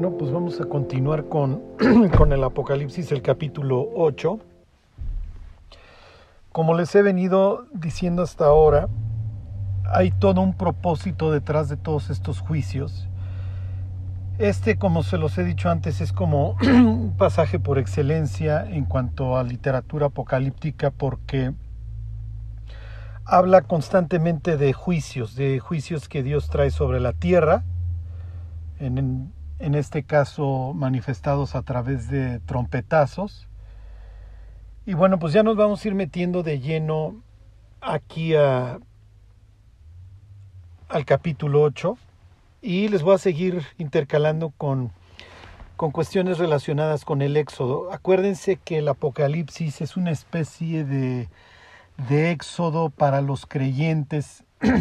Bueno, pues vamos a continuar con, con, el Apocalipsis, el capítulo 8. Como les he venido diciendo hasta ahora, hay todo un propósito detrás de todos estos juicios. Este, como se los he dicho antes, es como un pasaje por excelencia en cuanto a literatura apocalíptica porque habla constantemente de juicios, de juicios que Dios trae sobre la tierra, en este caso manifestados a través de trompetazos. Y bueno, pues ya nos vamos a ir metiendo de lleno aquí al capítulo 8 y les voy a seguir intercalando con, con cuestiones relacionadas con el éxodo. Acuérdense que el Apocalipsis es una especie de, de éxodo para los creyentes.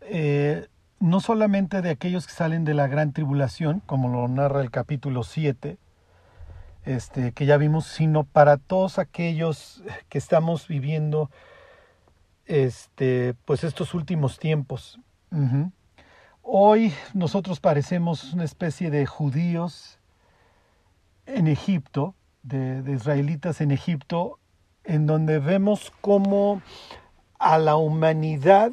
eh, no solamente de aquellos que salen de la gran tribulación, como lo narra el capítulo 7, este, que ya vimos, sino para todos aquellos que estamos viviendo este, pues estos últimos tiempos. Hoy nosotros parecemos una especie de judíos en Egipto, de, de israelitas en Egipto, en donde vemos cómo a la humanidad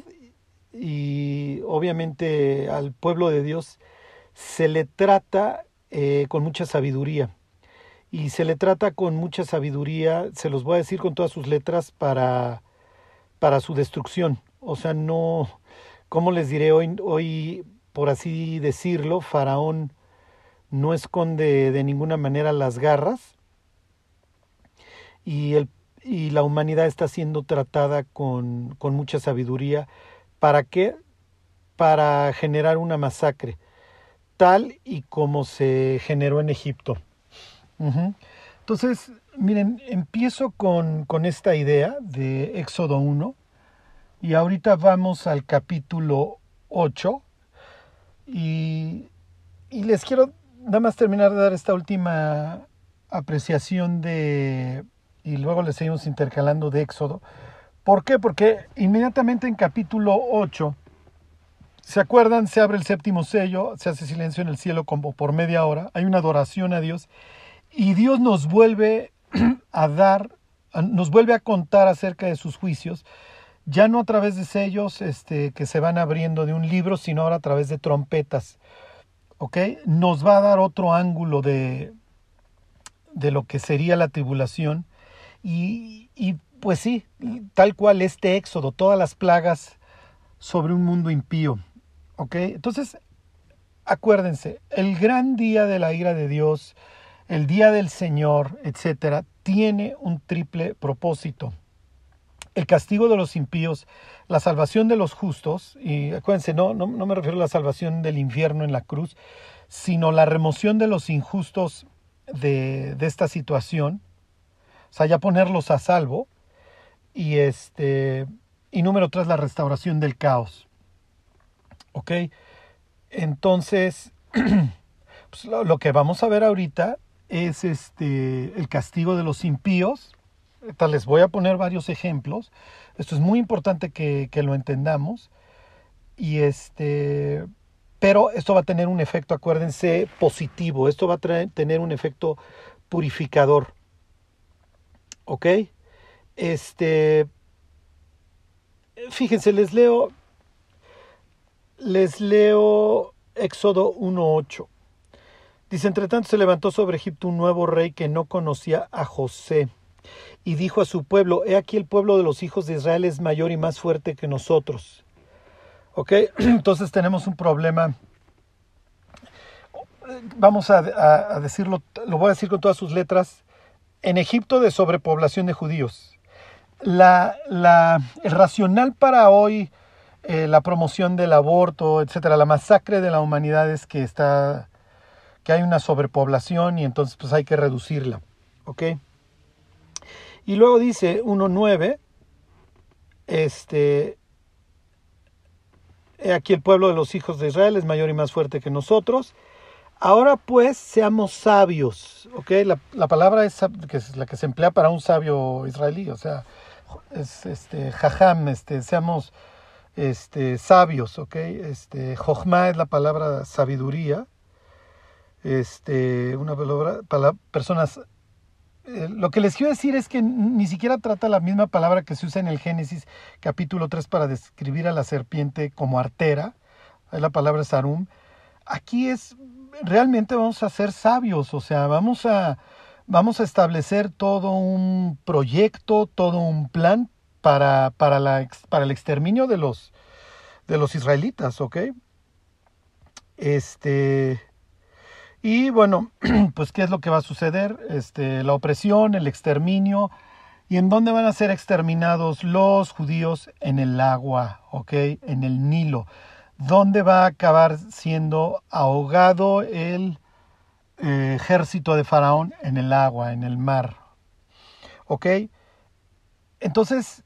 y obviamente al pueblo de Dios se le trata eh, con mucha sabiduría. Y se le trata con mucha sabiduría, se los voy a decir con todas sus letras, para, para su destrucción. O sea, no, ¿cómo les diré hoy? Hoy, por así decirlo, Faraón no esconde de ninguna manera las garras y, el, y la humanidad está siendo tratada con, con mucha sabiduría ¿Para qué? Para generar una masacre, tal y como se generó en Egipto. Entonces, miren, empiezo con, con, esta idea de Éxodo 1 y ahorita vamos al capítulo 8 y, y les quiero nada más terminar de dar esta última apreciación de, y luego les seguimos intercalando de Éxodo, ¿Por qué? Porque inmediatamente en capítulo 8, ¿se acuerdan? Se abre el séptimo sello, se hace silencio en el cielo como por media hora, hay una adoración a Dios y Dios nos vuelve a dar, nos vuelve a contar acerca de sus juicios, ya no a través de sellos este, que se van abriendo de un libro, sino ahora a través de trompetas. ¿Ok? Nos va a dar otro ángulo de, de lo que sería la tribulación. Y, y pues sí, tal cual este éxodo, todas las plagas sobre un mundo impío. ¿Ok? Entonces, acuérdense, el gran día de la ira de Dios, el día del Señor, etcétera, tiene un triple propósito. El castigo de los impíos, la salvación de los justos, y acuérdense, no, no, no me refiero a la salvación del infierno en la cruz, sino la remoción de los injustos de, de esta situación, o sea, ya ponerlos a salvo, y este y número tres la restauración del caos. Ok entonces pues lo, que vamos a ver ahorita es este el castigo de los impíos. Les voy a poner varios ejemplos. Esto es muy importante que, que lo entendamos. Y este pero esto va a tener un efecto acuérdense positivo. Esto va a tener un efecto purificador. Ok este, fíjense, les leo, les leo Éxodo 1.8. Dice, entre tanto se levantó sobre Egipto un nuevo rey que no conocía a José y dijo a su pueblo, he aquí el pueblo de los hijos de Israel es mayor y más fuerte que nosotros. ¿Ok? Entonces tenemos un problema. Vamos a, decirlo, lo voy a decir con todas sus letras. En Egipto de sobrepoblación de judíos la, la, el racional para hoy, eh, la promoción del aborto, etcétera, la masacre de la humanidad es que está, que hay una sobrepoblación y entonces pues hay que reducirla, ¿ok? Y luego dice 1.9, este, aquí el pueblo de los hijos de Israel es mayor y más fuerte que nosotros. Ahora pues seamos sabios, ¿ok? La, la palabra es, que es la que se emplea para un sabio israelí, o sea, es este jajam, este, seamos este, sabios, ¿ok? Este, jochma es la palabra sabiduría, este, una palabra, para personas eh, lo que les quiero decir es que ni siquiera trata la misma palabra que se usa en el Génesis capítulo 3 para describir a la serpiente como artera, es la palabra sarum. Aquí es, realmente vamos a ser sabios, o sea, vamos a, vamos a establecer todo un proyecto, todo un plan para, para, el exterminio de los, de los israelitas, ¿ok? Este, y bueno, pues ¿qué es lo que va a suceder? Este, la opresión, el exterminio. ¿Y en dónde van a ser exterminados los judíos? En el agua, ¿ok? En el Nilo. ¿Dónde va a acabar siendo ahogado el ejército de Faraón? En el agua, en el mar. ¿Ok? Entonces,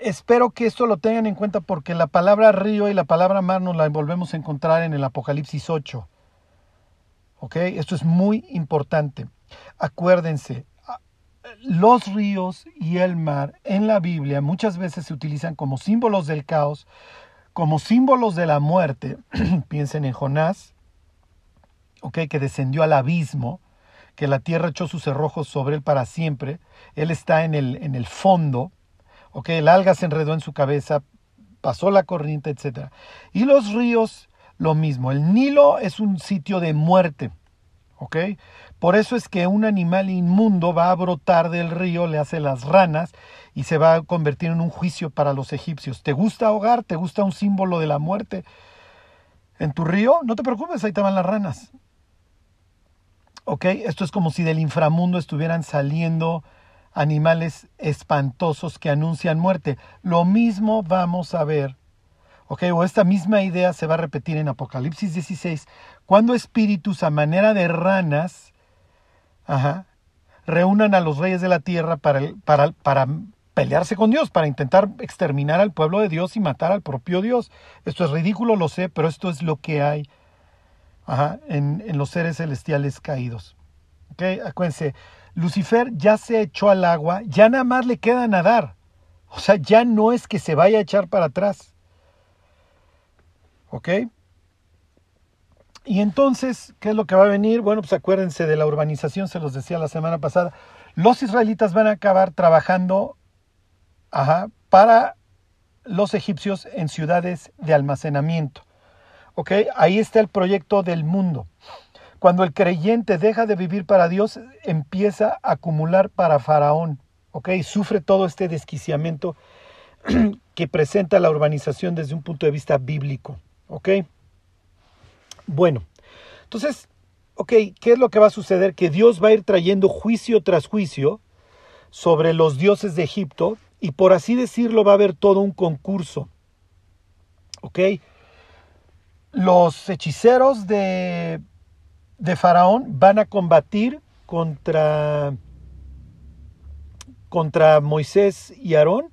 espero que esto lo tengan en cuenta porque la palabra río y la palabra mar nos la volvemos a encontrar en el Apocalipsis 8. Esto es muy importante. Acuérdense, los ríos y el mar en la Biblia muchas veces se utilizan como símbolos del caos, como símbolos de la muerte. Piensen en Jonás, que descendió al abismo, que la tierra echó sus cerrojos sobre él para siempre. Él está en el, en el fondo, el alga se enredó en su cabeza, pasó la corriente, etc. Y los ríos lo mismo. El Nilo es un sitio de muerte. ¿Ok? Por eso es que un animal inmundo va a brotar del río, le hace las ranas y se va a convertir en un juicio para los egipcios. ¿Te gusta ahogar? ¿Te gusta un símbolo de la muerte en tu río? No te preocupes, ahí te las ranas. ¿Ok? Esto es como si del inframundo estuvieran saliendo animales espantosos que anuncian muerte. Lo mismo vamos a ver o esta misma idea se va a repetir en Apocalipsis 16, cuando espíritus a manera de ranas reúnan a los reyes de la tierra para, para, para pelearse con Dios, para intentar exterminar al pueblo de Dios y matar al propio Dios. Esto es ridículo, lo sé, pero esto es lo que hay en, en, los seres celestiales caídos. ¿Okay? Acuérdense, Lucifer ya se echó al agua, ya nada más le queda nadar. O sea, ya no es que se vaya a echar para atrás. ¿Ok? Y entonces, ¿qué es lo que va a venir? Bueno, pues acuérdense de la urbanización, se los decía la semana pasada. Los israelitas van a acabar trabajando para los egipcios en ciudades de almacenamiento. ¿Ok? Ahí está el proyecto del mundo. Cuando el creyente deja de vivir para Dios, empieza a acumular para Faraón. ¿Ok? Sufre todo este desquiciamiento que presenta la urbanización desde un punto de vista bíblico. ¿Ok? Bueno, entonces, ok, ¿qué es lo que va a suceder? Que Dios va a ir trayendo juicio tras juicio sobre los dioses de Egipto y por así decirlo va a haber todo un concurso. ¿Ok? Los hechiceros de, de Faraón van a combatir contra, contra Moisés y Aarón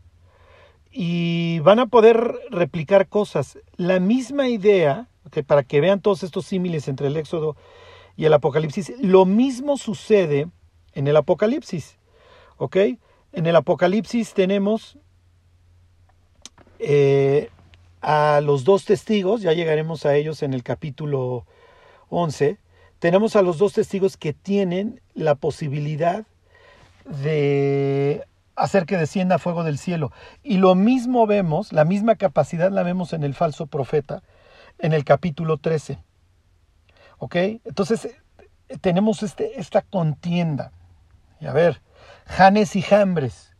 y van a poder replicar cosas. La misma idea, que para que vean todos estos símiles entre el Éxodo y el Apocalipsis, lo mismo sucede en el Apocalipsis. ¿Ok? En el Apocalipsis tenemos eh, a los dos testigos, ya llegaremos a ellos en el capítulo 11, tenemos a los dos testigos que tienen la posibilidad de hacer que descienda fuego del cielo. Y lo mismo vemos, la misma capacidad la vemos en el falso profeta, en el capítulo 13. ¿Ok? Entonces, tenemos este, esta contienda. Y a ver, Janes y Jambres,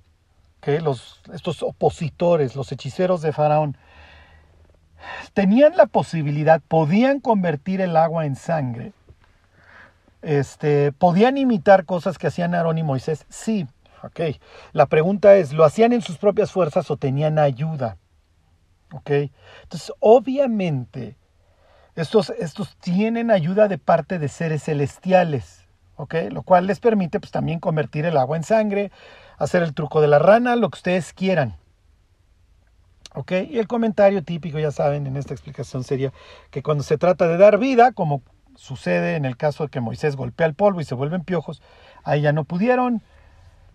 que los, estos opositores, los hechiceros de Faraón, tenían la posibilidad, podían convertir el agua en sangre. Este, podían imitar cosas que hacían Aarón y Moisés, sí, Ok. La pregunta es, ¿lo hacían en sus propias fuerzas o tenían ayuda? Ok. Entonces, obviamente, estos, estos tienen ayuda de parte de seres celestiales. Ok. Lo cual les permite pues también convertir el agua en sangre, hacer el truco de la rana, lo que ustedes quieran. ¿Ok? Y el comentario típico, ya saben, en esta explicación sería que cuando se trata de dar vida, como sucede en el caso de que Moisés golpea el polvo y se vuelven piojos, ahí ya no pudieron,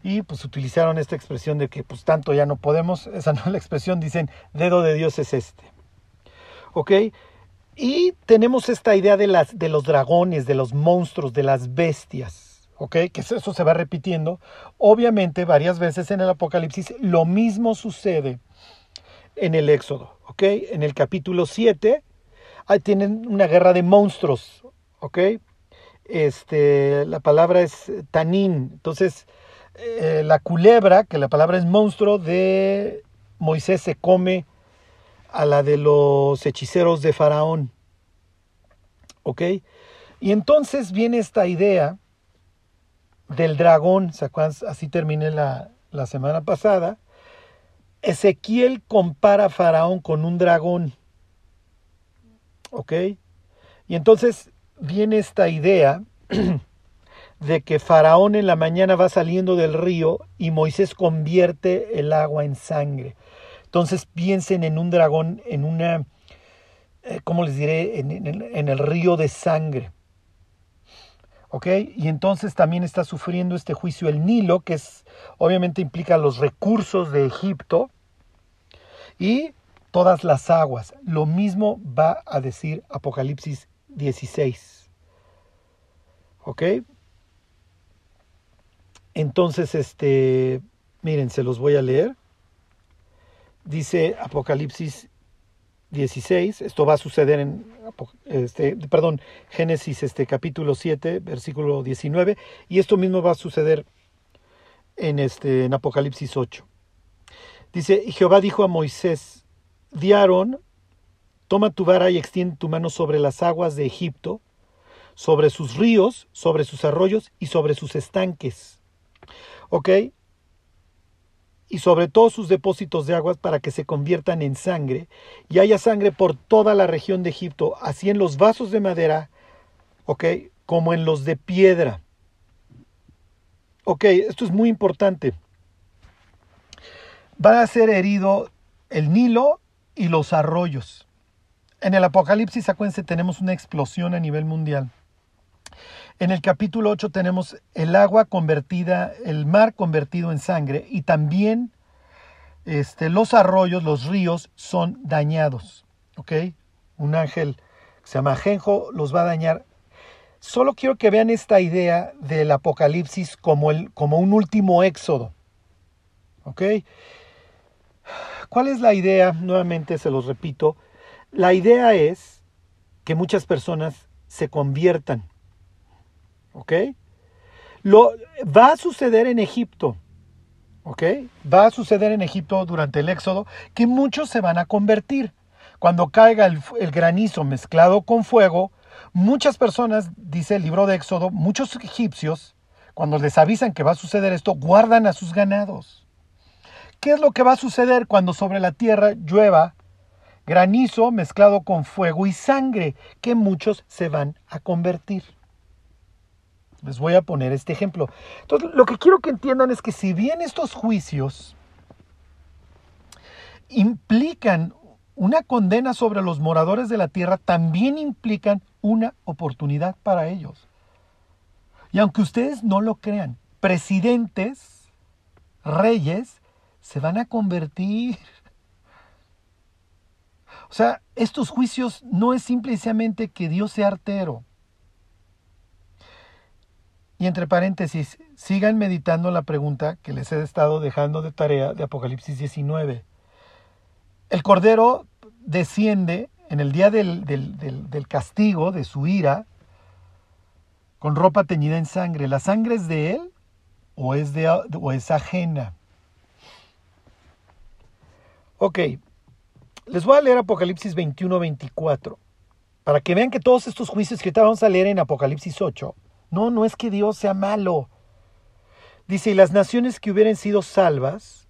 y pues utilizaron esta expresión de que pues tanto ya no podemos, esa no es la expresión, dicen dedo de Dios es este. ¿Ok? Y tenemos esta idea de, las, de los dragones, de los monstruos, de las bestias, ¿ok? Que eso se va repitiendo. Obviamente, varias veces en el Apocalipsis, lo mismo sucede en el Éxodo, ¿ok? En el capítulo 7, ahí tienen una guerra de monstruos, ¿ok? Este, la palabra es tanín, entonces eh, la culebra, que la palabra es monstruo, de Moisés se come a la de los hechiceros de Faraón. ¿Ok? Y entonces viene esta idea del dragón, así terminé la, la semana pasada. Ezequiel compara a Faraón con un dragón. ¿Ok? Y entonces viene esta idea de que Faraón en la mañana va saliendo del río y Moisés convierte el agua en sangre. Entonces piensen en un dragón, en una, eh, ¿cómo les diré? En, el río de sangre. ¿Ok? Y entonces también está sufriendo este juicio el Nilo, que es, obviamente implica los recursos de Egipto y todas las aguas. Lo mismo va a decir Apocalipsis 16. ¿Ok? Entonces, este, miren, se los voy a leer dice Apocalipsis 16, esto va a suceder en este, perdón, Génesis este, capítulo 7, versículo 19, y esto mismo va a suceder en, este, en Apocalipsis 8. Dice, Jehová dijo a Moisés, di toma tu vara y extiende tu mano sobre las aguas de Egipto, sobre sus ríos, sobre sus arroyos y sobre sus estanques. ¿Ok? y sobre todos sus depósitos de aguas para que se conviertan en sangre, y haya sangre por toda la región de Egipto, así en los vasos de madera, ¿ok? Como en los de piedra. Ok, esto es muy importante. Va a ser herido el Nilo y los arroyos. En el Apocalipsis, acuérdense, tenemos una explosión a nivel mundial. En el capítulo 8 tenemos el agua convertida, el mar convertido en sangre y también este, los arroyos, los ríos son dañados. ¿Ok? Un ángel que se llama Genjo los va a dañar. Solo quiero que vean esta idea del Apocalipsis como, el, como un último éxodo. ¿Ok? ¿Cuál es la idea? Nuevamente se los repito. La idea es que muchas personas se conviertan ¿ok? Lo, va a suceder en Egipto, ¿ok? Va a suceder en Egipto durante el éxodo que muchos se van a convertir. Cuando caiga el, el granizo mezclado con fuego, muchas personas, dice el libro de Éxodo, muchos egipcios, cuando les avisan que va a suceder esto, guardan a sus ganados. ¿Qué es lo que va a suceder cuando sobre la tierra llueva granizo mezclado con fuego y sangre? Que muchos se van a convertir. Les voy a poner este ejemplo. Entonces, lo que quiero que entiendan es que si bien estos juicios implican una condena sobre los moradores de la tierra, también implican una oportunidad para ellos. Y aunque ustedes no lo crean, presidentes, reyes, se van a convertir. O sea, estos juicios no es simplemente que Dios sea artero. Y entre paréntesis, sigan meditando la pregunta que les he estado dejando de tarea de Apocalipsis 19. El Cordero desciende en el día del, del, castigo, de su ira, con ropa teñida en sangre. ¿La sangre es de él o es, de, o es ajena? Ok, les voy a leer Apocalipsis 21-24 para que vean que todos estos juicios que vamos a leer en Apocalipsis 8 no, no es que Dios sea malo. Dice, y las naciones que hubieran sido salvas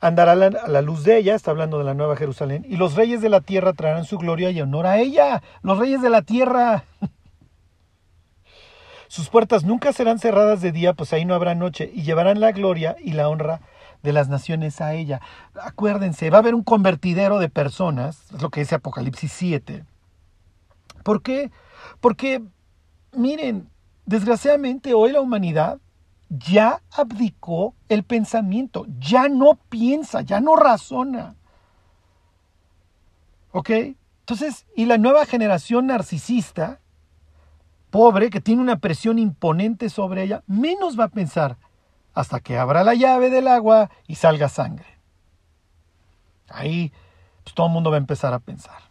andarán a la luz de ella, está hablando de la Nueva Jerusalén, y los reyes de la tierra traerán su gloria y honor a ella, los reyes de la tierra. Sus puertas nunca serán cerradas de día, pues ahí no habrá noche, y llevarán la gloria y la honra de las naciones a ella. Acuérdense, va a haber un convertidero de personas, es lo que dice Apocalipsis 7. ¿Por qué? Porque miren, desgraciadamente hoy la humanidad ya abdicó el pensamiento, ya no piensa, ya no razona. ¿Ok? Entonces, y la nueva generación narcisista, pobre, que tiene una presión imponente sobre ella, menos va a pensar hasta que abra la llave del agua y salga sangre. Ahí pues, todo el mundo va a empezar a pensar.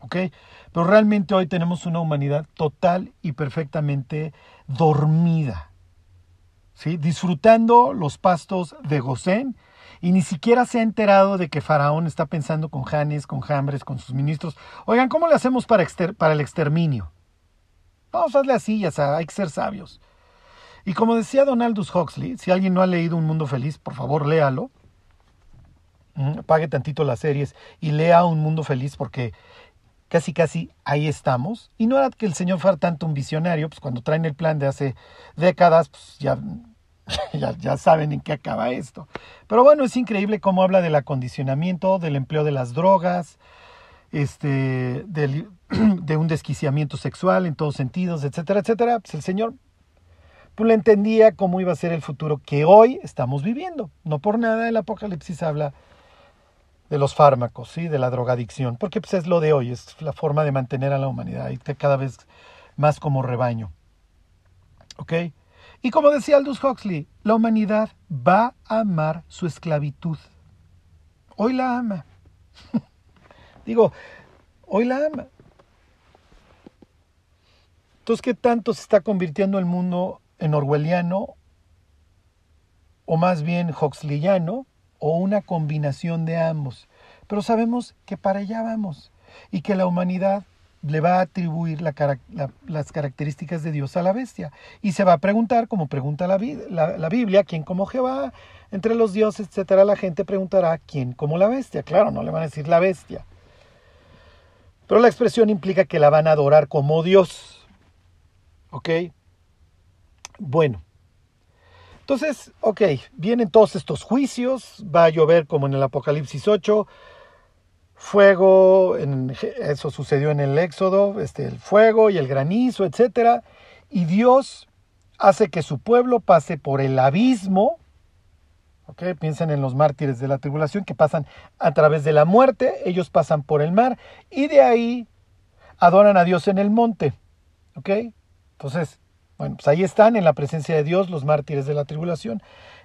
¿Ok? Pero realmente hoy tenemos una humanidad total y perfectamente dormida. ¿Sí? Disfrutando los pastos de Gosén y ni siquiera se ha enterado de que Faraón está pensando con Janes, con Jambres, con sus ministros. Oigan, ¿cómo le hacemos para, el exterminio? Vamos a hacerle así, ya sea, hay que ser sabios. Y como decía Don Aldous Huxley, si alguien no ha leído Un Mundo Feliz, por favor léalo. Mm, pague tantito las series y lea Un Mundo Feliz porque casi casi ahí estamos. Y no era que el señor fuera tanto un visionario, pues cuando traen el plan de hace décadas, pues ya ya, saben en qué acaba esto. Pero bueno, es increíble cómo habla del acondicionamiento, del empleo de las drogas, este, de un desquiciamiento sexual en todos sentidos, etcétera, etcétera. Pues el Señor pues le entendía cómo iba a ser el futuro que hoy estamos viviendo. No por nada el Apocalipsis habla de los fármacos, ¿sí? de la drogadicción, porque pues es lo de hoy, es la forma de mantener a la humanidad y cada vez más como rebaño. ¿Ok? Y como decía Aldous Huxley, la humanidad va a amar su esclavitud. Hoy la ama. Digo, hoy la ama. Entonces, ¿qué tanto se está convirtiendo el mundo en orwelliano o más bien huxleyano o una combinación de ambos? Pero sabemos que para allá vamos y que la humanidad le va a atribuir las características de Dios a la bestia. Y se va a preguntar, como pregunta la, Biblia, ¿quién como Jehová? Entre los dioses, etcétera, la gente preguntará, ¿quién como la bestia? Claro, no le van a decir la bestia. Pero la expresión implica que la van a adorar como Dios. ¿Ok? Bueno. Entonces, ok, vienen todos estos juicios, va a llover como en el Apocalipsis 8, fuego, eso sucedió en el Éxodo, este, el fuego y el granizo, etc. Y Dios hace que su pueblo pase por el abismo, ¿ok? Piensen en los mártires de la tribulación que pasan a través de la muerte, ellos pasan por el mar y de ahí adoran a Dios en el monte, ¿ok? Entonces, bueno, pues ahí están en la presencia de Dios los mártires de la tribulación.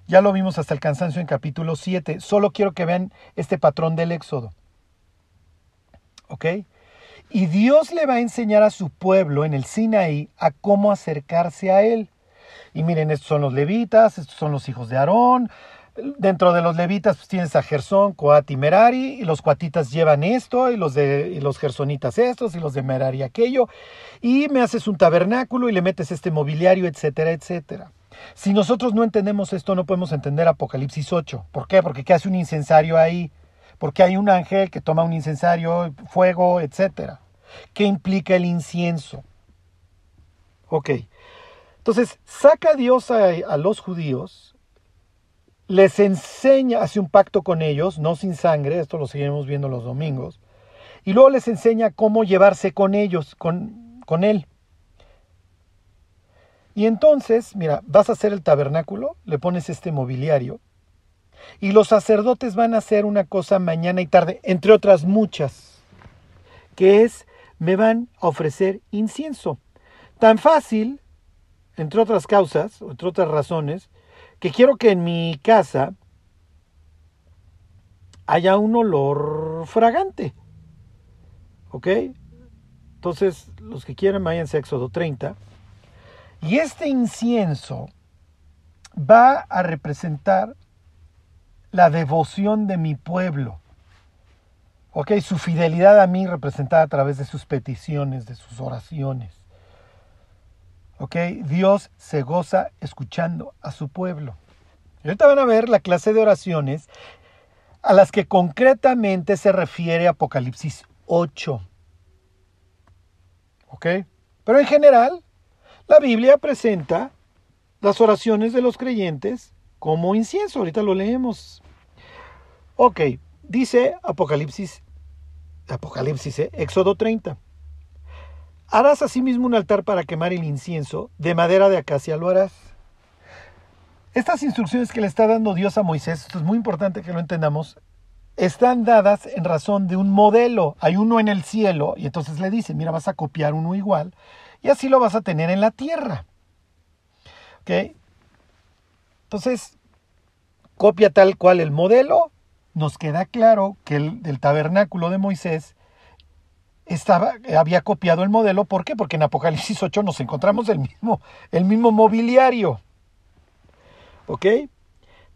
Ya lo vimos hasta el cansancio en capítulo 7. Solo quiero que vean este patrón del Éxodo. ¿Ok? Y Dios le va a enseñar a su pueblo en el Sinaí a cómo acercarse a él. Y miren, estos son los levitas, estos son los hijos de Aarón. Dentro de los levitas pues, tienes a Gersón, Coat y Merari, y los coatitas llevan esto, y los, de, los gersonitas estos, y los de Merari aquello. Y me haces un tabernáculo y le metes este mobiliario, etcétera, etcétera. Si nosotros no entendemos esto, no podemos entender Apocalipsis 8. ¿Por qué? Porque ¿qué hace un incensario ahí? porque hay un ángel que toma un incensario, fuego, etc. ¿Qué implica el incienso? Ok. Entonces, saca Dios a, a los judíos, les enseña, hace un pacto con ellos, no sin sangre, esto lo seguiremos viendo los domingos, y luego les enseña cómo llevarse con ellos, con, con él. Y entonces, mira, vas a hacer el tabernáculo, le pones este mobiliario, y los sacerdotes van a hacer una cosa mañana y tarde, entre otras muchas, que es, me van a ofrecer incienso. Tan fácil, entre otras causas, entre otras razones, que quiero que en mi casa haya un olor fragante. ¿Ok? Entonces, los que quieran, váyanse a Éxodo 30. Y este incienso va a representar la devoción de mi pueblo. Ok, su fidelidad a mí representada a través de sus peticiones, de sus oraciones. Ok, Dios se goza escuchando a su pueblo. Ahorita van a ver la clase de oraciones a las que concretamente se refiere Apocalipsis 8. ¿Ok? Pero en general, la Biblia presenta las oraciones de los creyentes como incienso. Ahorita lo leemos. Ok, dice Apocalipsis, Apocalipsis, ¿eh? Éxodo 30. Harás asimismo un altar para quemar el incienso, de madera de acacia lo harás. Estas instrucciones que le está dando Dios a Moisés, esto es muy importante que lo entendamos, están dadas en razón de un modelo. Hay uno en el cielo y entonces le dicen, mira, vas a copiar uno igual y así lo vas a tener en la tierra. ¿Ok? Entonces, copia tal cual el modelo. Nos queda claro que el del tabernáculo de Moisés estaba, había copiado el modelo. ¿Por qué? Porque en Apocalipsis 8 nos encontramos el mismo, el mismo mobiliario. ¿Ok?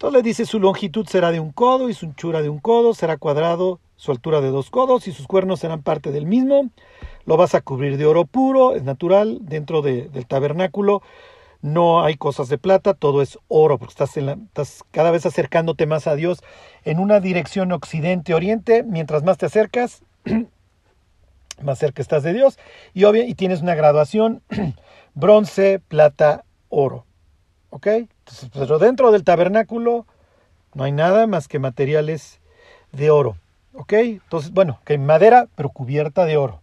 Entonces le dice, su longitud será de un codo y su anchura de un codo, será cuadrado, su altura de dos codos y sus cuernos serán parte del mismo. Lo vas a cubrir de oro puro, es natural, dentro del tabernáculo. No hay cosas de plata, todo es oro, porque estás, en la, estás cada vez acercándote más a Dios en una dirección occidente-oriente. Mientras más te acercas, más cerca estás de Dios. Y, obvio, y tienes una graduación bronce, plata, oro. ¿Ok? Entonces, pero dentro del tabernáculo no hay nada más que materiales de oro. ¿Ok? Entonces, bueno, que madera, pero cubierta de oro.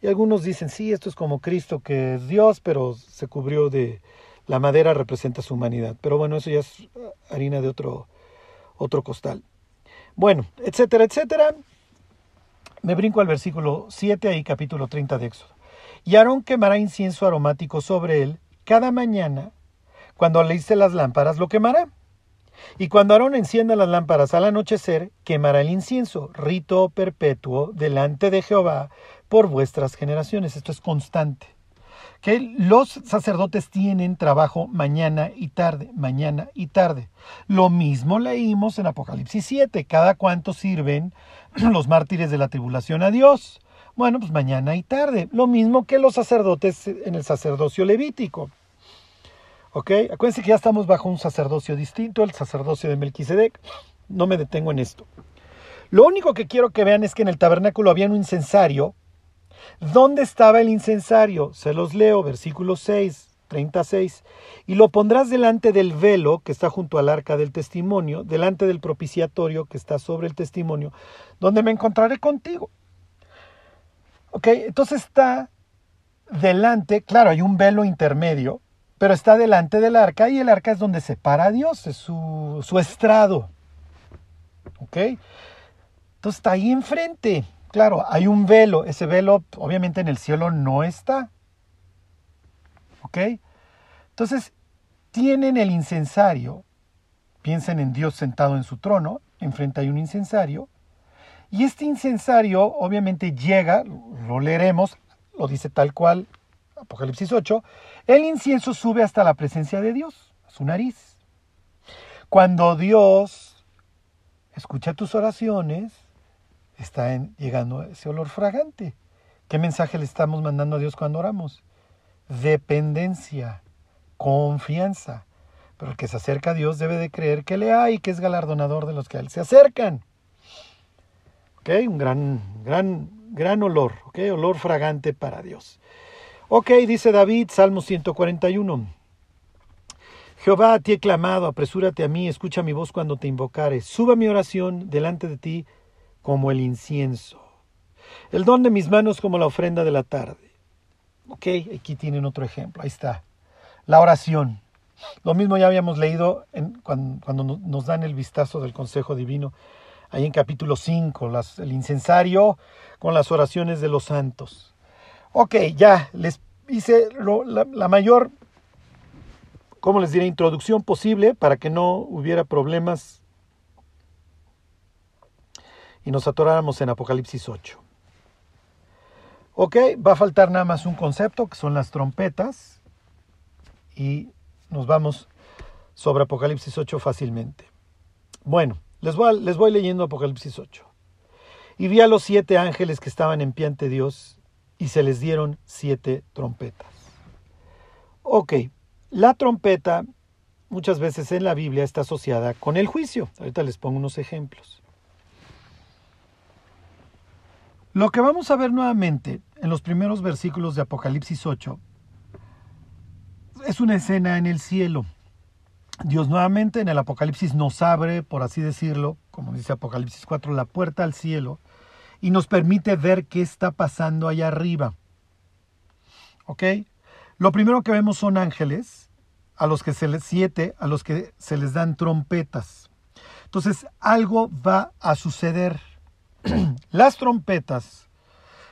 Y algunos dicen, sí, esto es como Cristo, que es Dios, pero se cubrió de... La madera representa su humanidad. Pero bueno, eso ya es harina de otro, otro costal. Bueno, etcétera, etcétera. Me brinco al versículo 7, ahí capítulo 30 de Éxodo. Y Aarón quemará incienso aromático sobre él cada mañana cuando le hice las lámparas, lo quemará. Y cuando Aarón encienda las lámparas al anochecer, quemará el incienso, rito perpetuo delante de Jehová por vuestras generaciones. Esto es constante. Que los sacerdotes tienen trabajo mañana y tarde, mañana y tarde. Lo mismo leímos en Apocalipsis 7, cada cuanto sirven los mártires de la tribulación a Dios. Bueno, pues mañana y tarde. Lo mismo que los sacerdotes en el sacerdocio levítico. ¿Ok? Acuérdense que ya estamos bajo un sacerdocio distinto, el sacerdocio de Melquisedec. No me detengo en esto. Lo único que quiero que vean es que en el tabernáculo había un incensario. ¿Dónde estaba el incensario? Se los leo, versículo 6, 36. Y lo pondrás delante del velo que está junto al arca del testimonio, delante del propiciatorio que está sobre el testimonio, donde me encontraré contigo. Ok, entonces está delante, claro, hay un velo intermedio, pero está delante del arca y el arca es donde se para a Dios, es su, su estrado. ¿Ok? Entonces está ahí enfrente. Claro, hay un velo, ese velo obviamente en el cielo no está. Entonces, tienen el incensario, piensen en Dios sentado en su trono, enfrente hay un incensario, y este incensario obviamente llega, lo leeremos, lo dice tal cual Apocalipsis 8, el incienso sube hasta la presencia de Dios, a su nariz. Cuando Dios escucha tus oraciones, está llegando ese olor fragante. ¿Qué mensaje le estamos mandando a Dios cuando oramos? Dependencia, confianza. Pero el que se acerca a Dios debe de creer que le hay que es galardonador de los que a él se acercan. ¿Ok? Un gran, gran, gran olor, ¿ok? Olor fragante para Dios. Ok, dice David, Salmo 141. Jehová, a ti he clamado, apresúrate a mí, escucha mi voz cuando te invocare. Suba mi oración delante de ti como el incienso. El don de mis manos como la ofrenda de la tarde. Ok, aquí tienen otro ejemplo, ahí está. La oración. Lo mismo ya habíamos leído cuando, nos dan el vistazo del consejo divino, ahí en capítulo 5, el incensario con las oraciones de los santos. Ok, ya les hice la, mayor, ¿cómo les diré?, introducción posible para que no hubiera problemas y nos atoráramos en Apocalipsis 8. Ok, va a faltar nada más un concepto que son las trompetas y nos vamos sobre Apocalipsis 8 fácilmente. Bueno, les voy, les voy leyendo Apocalipsis 8. Y vi a los siete ángeles que estaban en pie ante Dios y se les dieron siete trompetas. Ok, la trompeta muchas veces en la Biblia está asociada con el juicio. Ahorita les pongo unos ejemplos. Lo que vamos a ver nuevamente en los primeros versículos de Apocalipsis 8 es una escena en el cielo. Dios nuevamente en el Apocalipsis nos abre, por así decirlo, como dice Apocalipsis 4, la puerta al cielo y nos permite ver qué está pasando allá arriba. ¿Ok? Lo primero que vemos son ángeles, a los que se les siete, a los que se les dan trompetas. Entonces, algo va a suceder. Las trompetas,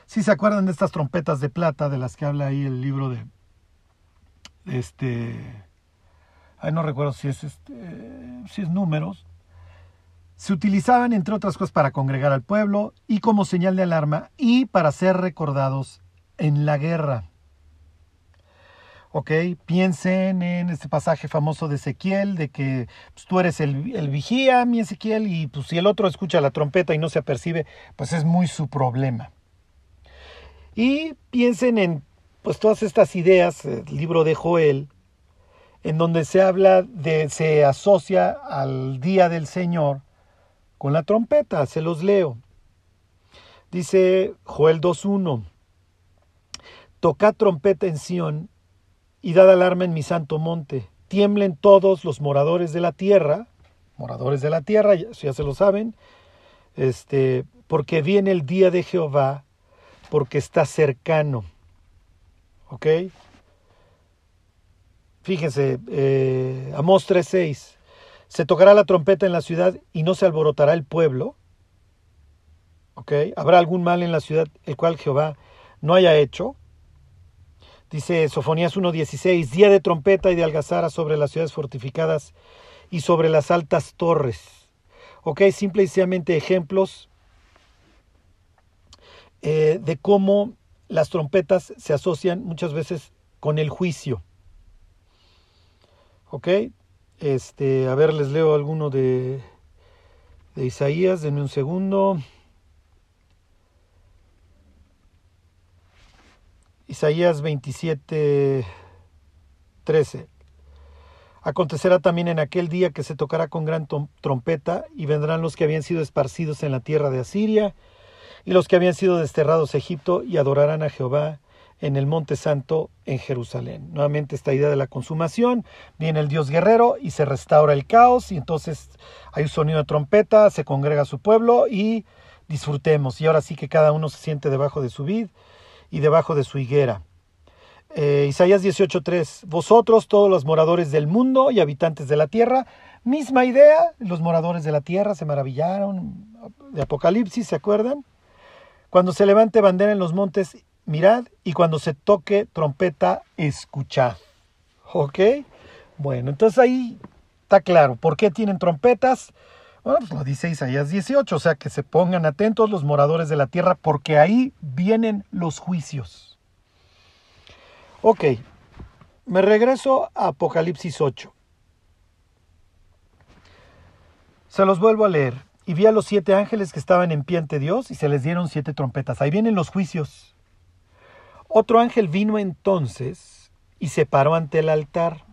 si se acuerdan de estas trompetas de plata de las que habla ahí el libro de, este, ay, no recuerdo si es, este, si es números, se utilizaban entre otras cosas para congregar al pueblo y como señal de alarma y para ser recordados en la guerra. ¿Ok? Piensen en este pasaje famoso de Ezequiel, de que pues, tú eres el, el, vigía, mi Ezequiel, y pues si el otro escucha la trompeta y no se apercibe, pues es muy su problema. Y piensen en pues todas estas ideas, el libro de Joel, en donde se habla de, se asocia al día del Señor con la trompeta, se los leo. Dice Joel 2.1, tocad trompeta en Sión y dad alarma en mi santo monte. Tiemblen todos los moradores de la tierra, moradores de la tierra, ya se lo saben, este, porque viene el día de Jehová, porque está cercano. ¿Ok? Fíjense, eh, Amós 3.6, se tocará la trompeta en la ciudad y no se alborotará el pueblo. ¿Ok? Habrá algún mal en la ciudad el cual Jehová no haya hecho. Dice Sofonías 1.16, día de trompeta y de algazara sobre las ciudades fortificadas y sobre las altas torres. Ok, simple y sencillamente ejemplos eh, de cómo las trompetas se asocian muchas veces con el juicio. Ok, este, a ver, les leo alguno de, de Isaías, denme un segundo. Isaías 27, 13. Acontecerá también en aquel día que se tocará con gran trompeta y vendrán los que habían sido esparcidos en la tierra de Asiria y los que habían sido desterrados a Egipto y adorarán a Jehová en el monte santo en Jerusalén. Nuevamente esta idea de la consumación, viene el Dios guerrero y se restaura el caos y entonces hay un sonido de trompeta, se congrega su pueblo y disfrutemos. Y ahora sí que cada uno se siente debajo de su vid y debajo de su higuera. Eh, Isaías 18:3, vosotros todos los moradores del mundo y habitantes de la tierra, misma idea, los moradores de la tierra se maravillaron, de Apocalipsis, ¿se acuerdan? Cuando se levante bandera en los montes, mirad, y cuando se toque trompeta, escuchad. ¿Ok? Bueno, entonces ahí está claro, ¿por qué tienen trompetas? Bueno, pues lo dice Isaías 18, o sea que se pongan atentos los moradores de la tierra porque ahí vienen los juicios. Ok, me regreso a Apocalipsis 8. Se los vuelvo a leer. Y vi a los siete ángeles que estaban en pie ante Dios y se les dieron siete trompetas. Ahí vienen los juicios. Otro ángel vino entonces y se paró ante el altar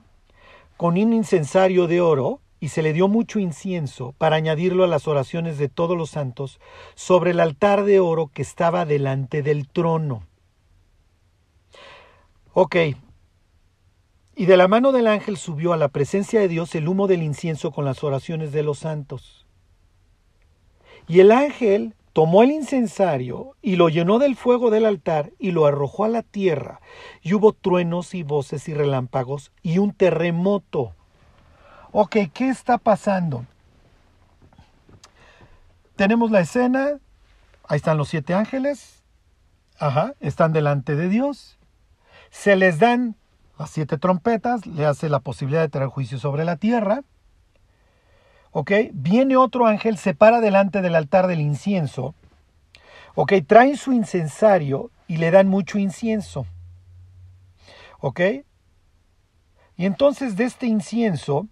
con un incensario de oro y se le dio mucho incienso para añadirlo a las oraciones de todos los santos sobre el altar de oro que estaba delante del trono. Ok. Y de la mano del ángel subió a la presencia de Dios el humo del incienso con las oraciones de los santos. Y el ángel tomó el incensario y lo llenó del fuego del altar y lo arrojó a la tierra, y hubo truenos y voces y relámpagos y un terremoto. Ok, ¿qué está pasando? Tenemos la escena, ahí están los siete ángeles, ajá, están delante de Dios, se les dan las siete trompetas, le hace la posibilidad de tener juicio sobre la tierra, ok, viene otro ángel, se para delante del altar del incienso, ok, traen su incensario y le dan mucho incienso, ok, y entonces de este incienso,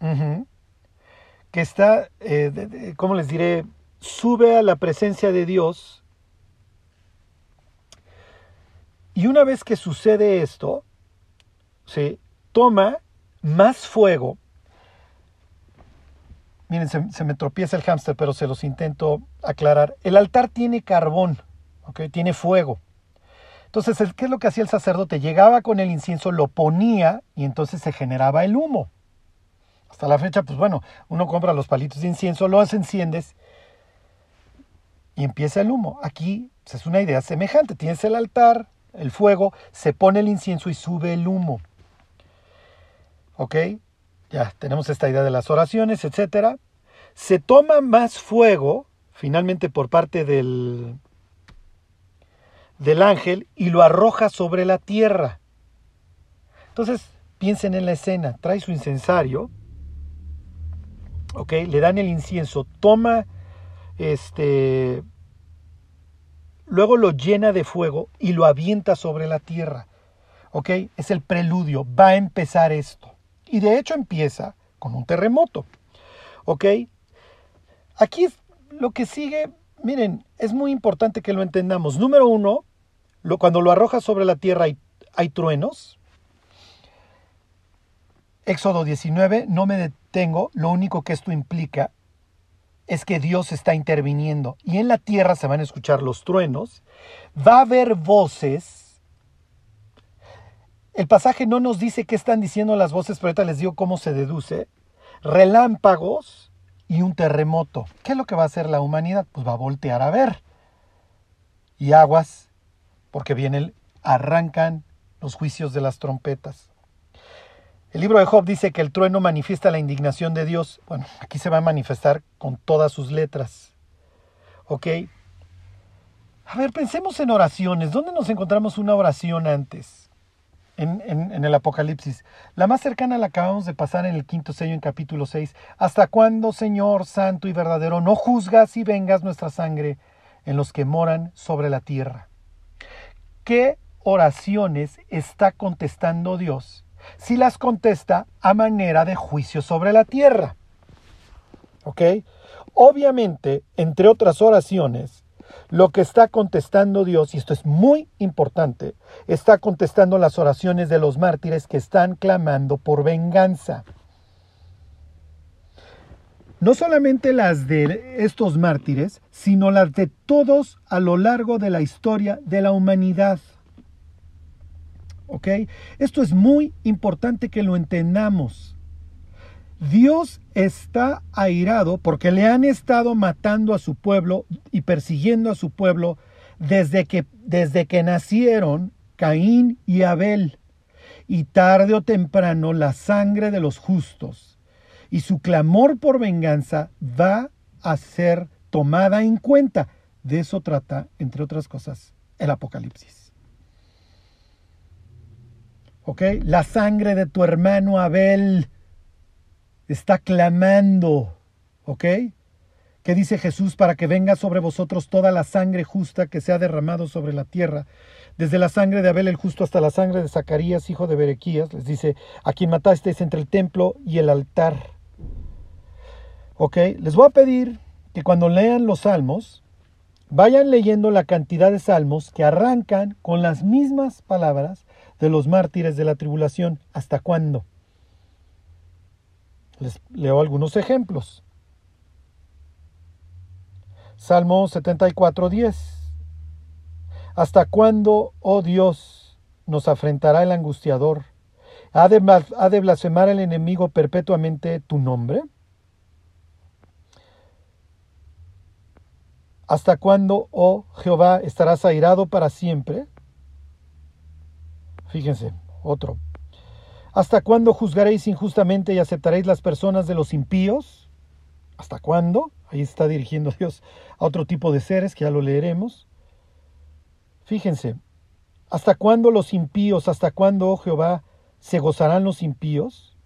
que está, eh, ¿cómo les diré? Sube a la presencia de Dios. Y una vez que sucede esto, se toma más fuego. Miren, se, me tropieza el hámster, pero se los intento aclarar. El altar tiene carbón, tiene fuego. Entonces, ¿qué es lo que hacía el sacerdote? Llegaba con el incienso, lo ponía y entonces se generaba el humo. Hasta la fecha, pues bueno, uno compra los palitos de incienso, los enciendes y empieza el humo. Aquí pues, es una idea semejante. Tienes el altar, el fuego, se pone el incienso y sube el humo. ¿Ok? Ya tenemos esta idea de las oraciones, etc. se toma más fuego, finalmente por parte del, del ángel, y lo arroja sobre la tierra. Entonces, piensen en la escena, trae su incensario, ¿ok? Le dan el incienso, toma este luego lo llena de fuego y lo avienta sobre la tierra. ¿Ok? Es el preludio, va a empezar esto. Y de hecho empieza con un terremoto. ¿Ok? Aquí lo que sigue, miren, es muy importante que lo entendamos. Número uno, cuando lo arroja sobre la tierra hay, hay truenos. Éxodo 19, no me detengo, lo único que esto implica es que Dios está interviniendo y en la tierra se van a escuchar los truenos, va a haber voces. El pasaje no nos dice qué están diciendo las voces, pero ahorita les digo cómo se deduce. Relámpagos y un terremoto. ¿Qué es lo que va a hacer la humanidad? Pues va a voltear a ver. Y aguas, porque vienen, arrancan los juicios de las trompetas. El libro de Job dice que el trueno manifiesta la indignación de Dios. Bueno, aquí se va a manifestar con todas sus letras. ¿Ok? A ver, pensemos en oraciones. ¿Dónde nos encontramos una oración antes? En, el Apocalipsis. La más cercana la acabamos de pasar en el quinto sello en capítulo 6. ¿Hasta cuándo, Señor Santo y verdadero, no juzgas y vengas nuestra sangre en los que moran sobre la tierra? ¿Qué oraciones está contestando Dios si las contesta a manera de juicio sobre la tierra. ¿Ok? Obviamente, entre otras oraciones, lo que está contestando Dios, y esto es muy importante, está contestando las oraciones de los mártires que están clamando por venganza. No solamente las de estos mártires, sino las de todos a lo largo de la historia de la humanidad. Esto es muy importante que lo entendamos. Dios está airado porque le han estado matando a su pueblo y persiguiendo a su pueblo desde que, desde que nacieron Caín y Abel. Y tarde o temprano la sangre de los justos y su clamor por venganza va a ser tomada en cuenta. De eso trata, entre otras cosas, el Apocalipsis. La sangre de tu hermano Abel está clamando, ¿ok? ¿Qué dice Jesús? Para que venga sobre vosotros toda la sangre justa que se ha derramado sobre la tierra, desde la sangre de Abel el justo hasta la sangre de Zacarías, hijo de Berequías, les dice, a quien matasteis entre el templo y el altar. ¿Ok? Les voy a pedir que cuando lean los salmos, vayan leyendo la cantidad de salmos que arrancan con las mismas palabras de los mártires de la tribulación. ¿Hasta cuándo? Les leo algunos ejemplos. Salmo 74, 10. ¿Hasta cuándo, oh Dios, nos afrentará el angustiador? ¿Ha de, ¿Ha de blasfemar el enemigo perpetuamente tu nombre? ¿Hasta cuándo, oh Jehová, estarás airado para siempre? Fíjense, otro. ¿Hasta cuándo juzgaréis injustamente y aceptaréis las personas de los impíos? ¿Hasta cuándo? Ahí está dirigiendo Dios a otro tipo de seres que ya lo leeremos. Fíjense, ¿hasta cuándo los impíos, hasta cuándo, oh Jehová, se gozarán los impíos?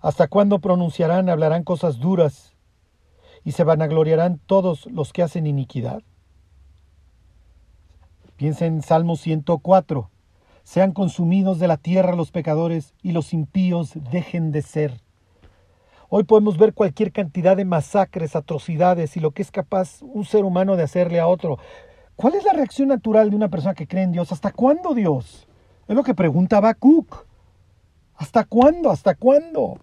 ¿Hasta cuándo pronunciarán, hablarán cosas duras y se vanagloriarán todos los que hacen iniquidad? Piensen en Salmo 104 sean consumidos de la tierra los pecadores y los impíos dejen de ser. Hoy podemos ver cualquier cantidad de masacres, atrocidades y lo que es capaz un ser humano de hacerle a otro. ¿Cuál es la reacción natural de una persona que cree en Dios? ¿Hasta cuándo Dios? Es lo que preguntaba Cook. ¿Hasta cuándo? ¿Hasta cuándo?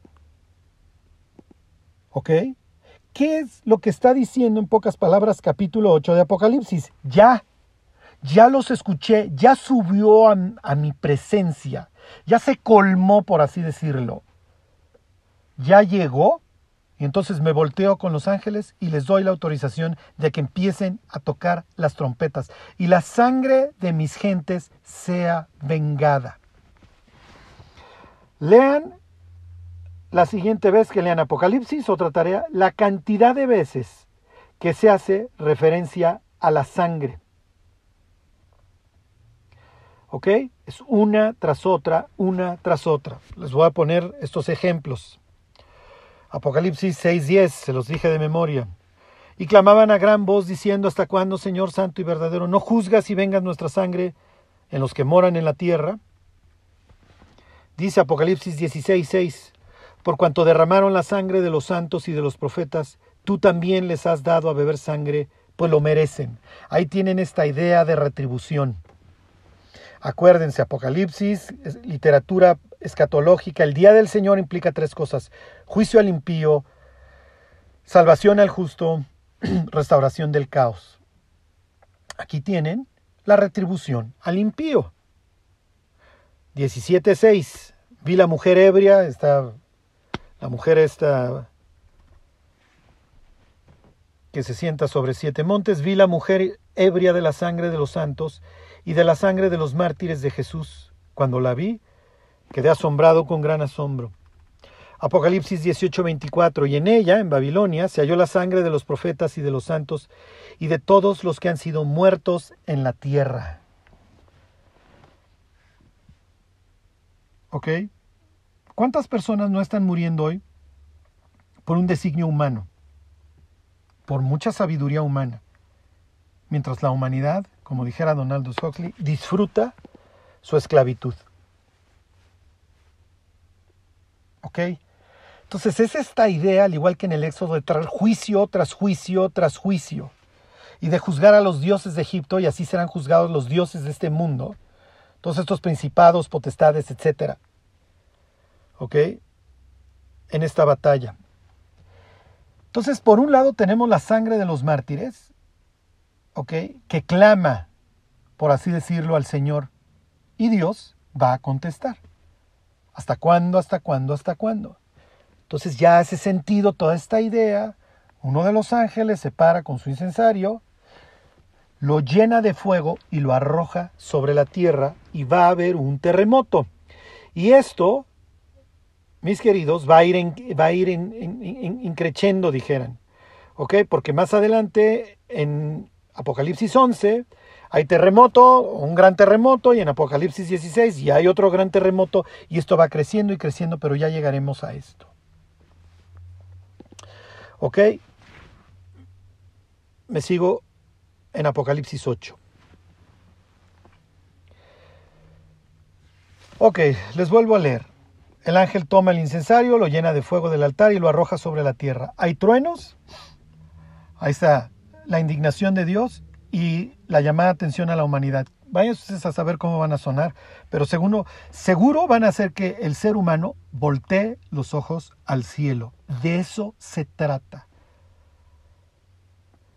¿Ok? ¿Qué es lo que está diciendo en pocas palabras capítulo 8 de Apocalipsis? Ya, ya los escuché, ya subió a, mi presencia, ya se colmó, por así decirlo. Ya llegó, y entonces me volteo con los ángeles y les doy la autorización de que empiecen a tocar las trompetas y la sangre de mis gentes sea vengada. Lean la siguiente vez que lean Apocalipsis, otra tarea, la cantidad de veces que se hace referencia a la sangre. ¿Ok? Es una tras otra, una tras otra. Les voy a poner estos ejemplos. Apocalipsis 6:10, se los dije de memoria. Y clamaban a gran voz diciendo, ¿hasta cuándo, Señor Santo y verdadero, no juzgas y vengas nuestra sangre en los que moran en la tierra? Dice Apocalipsis 16:6, por cuanto derramaron la sangre de los santos y de los profetas, tú también les has dado a beber sangre, pues lo merecen. Ahí tienen esta idea de retribución. Acuérdense, Apocalipsis, literatura escatológica, el día del Señor implica tres cosas. Juicio al impío, salvación al justo, restauración del caos. Aquí tienen la retribución al impío. 17.6. Vi la mujer ebria, está, la mujer esta que se sienta sobre siete montes. Vi la mujer ebria de la sangre de los santos y de la sangre de los mártires de Jesús. Cuando la vi, quedé asombrado con gran asombro. Apocalipsis 18:24, y en ella, en Babilonia, se halló la sangre de los profetas y de los santos y de todos los que han sido muertos en la tierra. ¿Ok? ¿Cuántas personas no están muriendo hoy por un designio humano? Por mucha sabiduría humana. Mientras la humanidad como dijera Donaldo Huxley, disfruta su esclavitud. ¿Ok? Entonces es esta idea, al igual que en el Éxodo, de traer juicio tras juicio tras juicio y de juzgar a los dioses de Egipto y así serán juzgados los dioses de este mundo, todos estos principados, potestades, etc. ¿Ok? En esta batalla. Entonces, por un lado tenemos la sangre de los mártires, que clama, por así decirlo, al Señor. Y Dios va a contestar. ¿Hasta cuándo? ¿Hasta cuándo? ¿Hasta cuándo? Entonces ya hace sentido toda esta idea. Uno de los ángeles se para con su incensario, lo llena de fuego y lo arroja sobre la tierra y va a haber un terremoto. Y esto, mis queridos, va a ir, en, va a ir dijeran. ¿Ok? Porque más adelante en Apocalipsis 11 hay terremoto, un gran terremoto, y en Apocalipsis 16 y hay otro gran terremoto, y esto va creciendo y creciendo, pero ya llegaremos a esto. ¿Ok? Me sigo en Apocalipsis 8. Ok, les vuelvo a leer. El ángel toma el incensario, lo llena de fuego del altar y lo arroja sobre la tierra. ¿Hay truenos? Ahí está la indignación de Dios y la llamada atención a la humanidad. Vayan ustedes a saber cómo van a sonar, pero seguro, seguro van a hacer que el ser humano voltee los ojos al cielo. De eso se trata.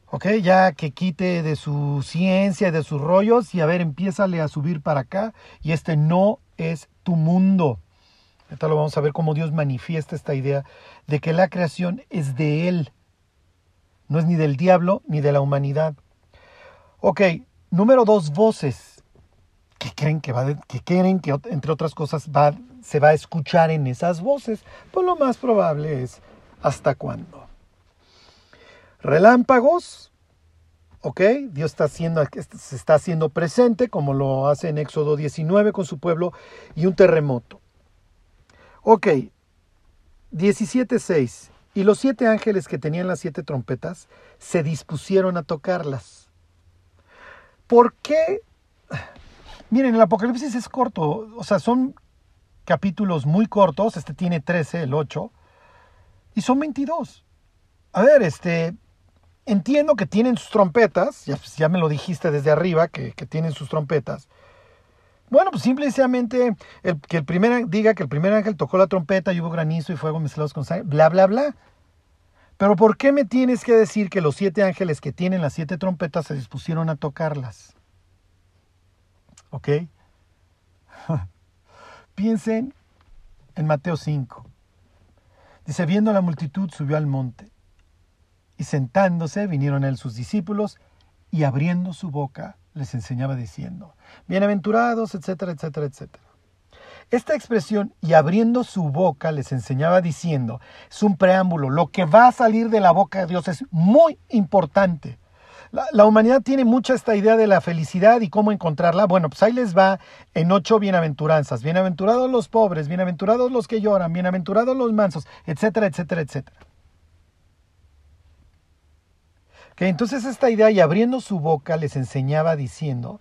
¿Ok? Ya que quite de su ciencia, de sus rollos y a ver, empiézale a subir para acá y este no es tu mundo. Ahorita lo vamos a ver cómo Dios manifiesta esta idea de que la creación es de Él no es ni del diablo ni de la humanidad. Ok, número dos, voces. ¿Qué creen que, va que, creen que entre otras cosas va, se va a escuchar en esas voces? Pues lo más probable es hasta cuándo. Relámpagos, ¿ok? Dios está haciendo, se está haciendo presente, como lo hace en Éxodo 19 con su pueblo, y un terremoto. Ok, 17.6. Y los siete ángeles que tenían las siete trompetas se dispusieron a tocarlas. ¿Por qué? Miren, el Apocalipsis es corto, o sea, son capítulos muy cortos, este tiene 13, el 8, y son 22. A ver, este, entiendo que tienen sus trompetas, ya, me lo dijiste desde arriba, que, que tienen sus trompetas, bueno, pues simplemente el, que el primer diga que el primer ángel tocó la trompeta y hubo granizo y fuego mezclados con sangre, bla, bla, bla. Pero ¿por qué me tienes que decir que los siete ángeles que tienen las siete trompetas se dispusieron a tocarlas? ¿Ok? Piensen en Mateo 5. Dice, viendo la multitud, subió al monte. Y sentándose, vinieron a él sus discípulos, y abriendo su boca, les enseñaba diciendo, bienaventurados, etcétera, etcétera, etcétera. Esta expresión, y abriendo su boca, les enseñaba diciendo, es un preámbulo, lo que va a salir de la boca de Dios es muy importante. La, humanidad tiene mucha esta idea de la felicidad y cómo encontrarla. Bueno, pues ahí les va en ocho bienaventuranzas. Bienaventurados los pobres, bienaventurados los que lloran, bienaventurados los mansos, etcétera, etcétera, etcétera. Que entonces esta idea y abriendo su boca les enseñaba diciendo,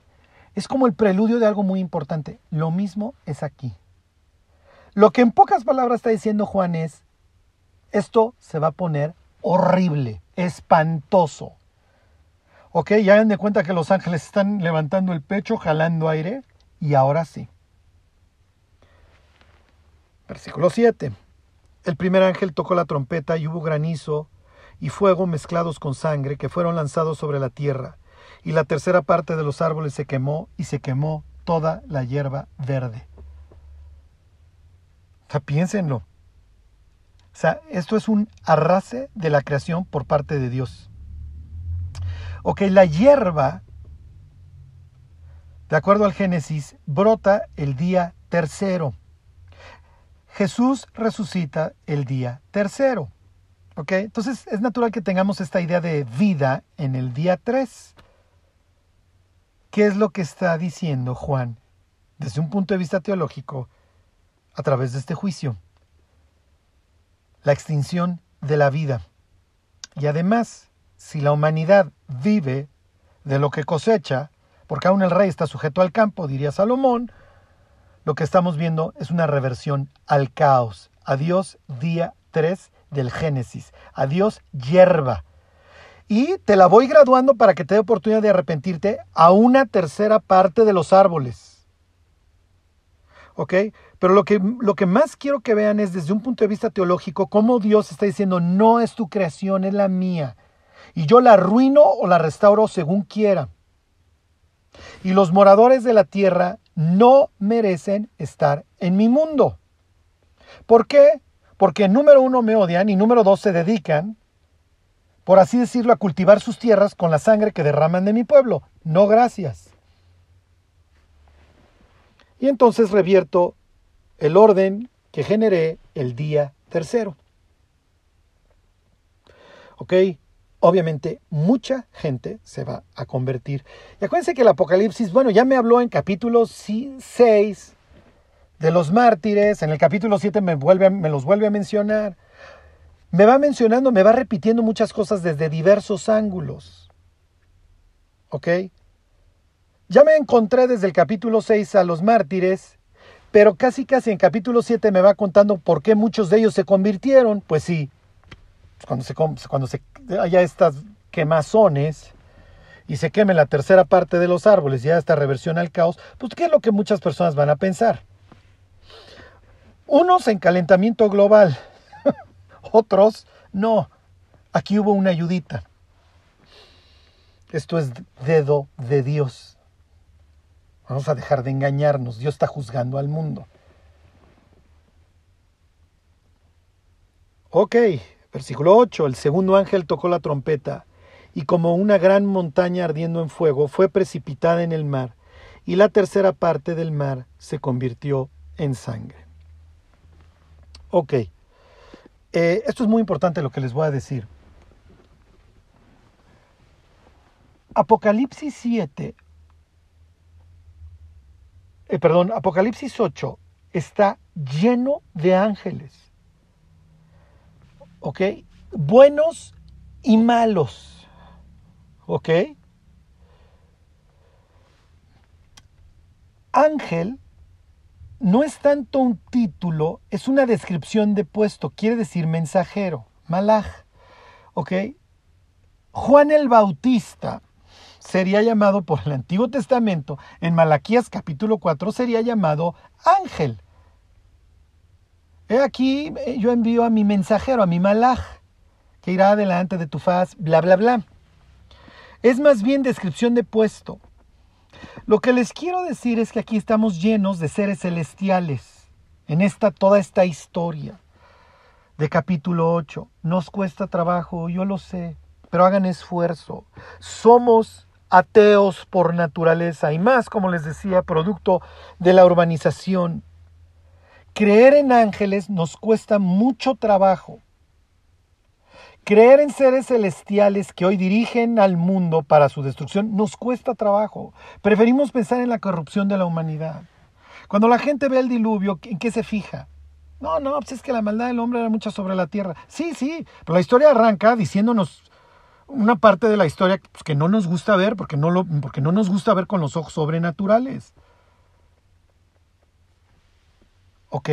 es como el preludio de algo muy importante. Lo mismo es aquí. Lo que en pocas palabras está diciendo Juan es, esto se va a poner horrible, espantoso. Ok, ya den de cuenta que los ángeles están levantando el pecho, jalando aire, y ahora sí. Versículo 7. El primer ángel tocó la trompeta y hubo granizo y fuego mezclados con sangre que fueron lanzados sobre la tierra, y la tercera parte de los árboles se quemó y se quemó toda la hierba verde. O sea, piénsenlo. O sea, esto es un arrase de la creación por parte de Dios. Ok, la hierba, de acuerdo al Génesis, brota el día tercero. Jesús resucita el día tercero. ¿Ok? Entonces es natural que tengamos esta idea de vida en el día 3. ¿Qué es lo que está diciendo Juan desde un punto de vista teológico a través de este juicio? La extinción de la vida. Y además, si la humanidad vive de lo que cosecha, porque aún el rey está sujeto al campo, diría Salomón, lo que estamos viendo es una reversión al caos. Adiós día 3 del Génesis. Adiós hierba. Y te la voy graduando para que te dé oportunidad de arrepentirte a una tercera parte de los árboles. ¿Ok? Pero lo que, lo que más quiero que vean es desde un punto de vista teológico cómo Dios está diciendo, no es tu creación, es la mía y yo la arruino o la restauro según quiera. Y los moradores de la tierra no merecen estar en mi mundo. ¿Por qué? Porque número uno me odian y número dos se dedican, por así decirlo, a cultivar sus tierras con la sangre que derraman de mi pueblo. No gracias. Y entonces revierto el orden que generé el día tercero. ¿Ok? obviamente mucha gente se va a convertir. Y acuérdense que el Apocalipsis, bueno, ya me habló en capítulo 6 de los mártires, en el capítulo 7 me, me los vuelve a mencionar. Me va mencionando, me va repitiendo muchas cosas desde diversos ángulos. ¿Ok? Ya me encontré desde el capítulo 6 a los mártires, pero casi casi en capítulo 7 me va contando por qué muchos de ellos se convirtieron. Pues sí, cuando se, cuando se haya estas quemazones y se queme la tercera parte de los árboles y haya esta reversión al caos, pues ¿qué es lo que muchas personas van a pensar? Unos en calentamiento global, otros no. Aquí hubo una ayudita. Esto es dedo de Dios. Vamos a dejar de engañarnos. Dios está juzgando al mundo. Ok, Versículo 8. El segundo ángel tocó la trompeta, y como una gran montaña ardiendo en fuego fue precipitada en el mar, y la tercera parte del mar se convirtió en sangre. Ok. Eh, esto es muy importante lo que les voy a decir. Apocalipsis 7, eh, perdón, Apocalipsis 8 está lleno de ángeles. ¿ok? Buenos y malos, ¿ok? Ángel no es tanto un título, es una descripción de puesto, quiere decir mensajero, malaj, ¿ok? Juan el Bautista sería llamado por el Antiguo Testamento, en Malaquías capítulo 4 sería llamado ángel. He aquí, eh, yo envío a mi mensajero, a mi malaj, que irá adelante de tu faz, bla, bla, bla. Es más bien descripción de puesto. Lo que les quiero decir es que aquí estamos llenos de seres celestiales, en esta, toda esta historia de capítulo 8. Nos cuesta trabajo, yo lo sé, pero hagan esfuerzo. Somos ateos por naturaleza y más, como les decía, producto de la urbanización creer en ángeles nos cuesta mucho trabajo. Creer en seres celestiales que hoy dirigen al mundo para su destrucción nos cuesta trabajo. Preferimos pensar en la corrupción de la humanidad. Cuando la gente ve el diluvio, ¿en qué se fija? No, no, pues es que la maldad del hombre era mucha sobre la tierra. Sí, sí, pero la historia arranca diciéndonos una parte de la historia pues, que no nos gusta ver porque no, lo, porque no nos gusta ver con los ojos sobrenaturales. ¿Ok?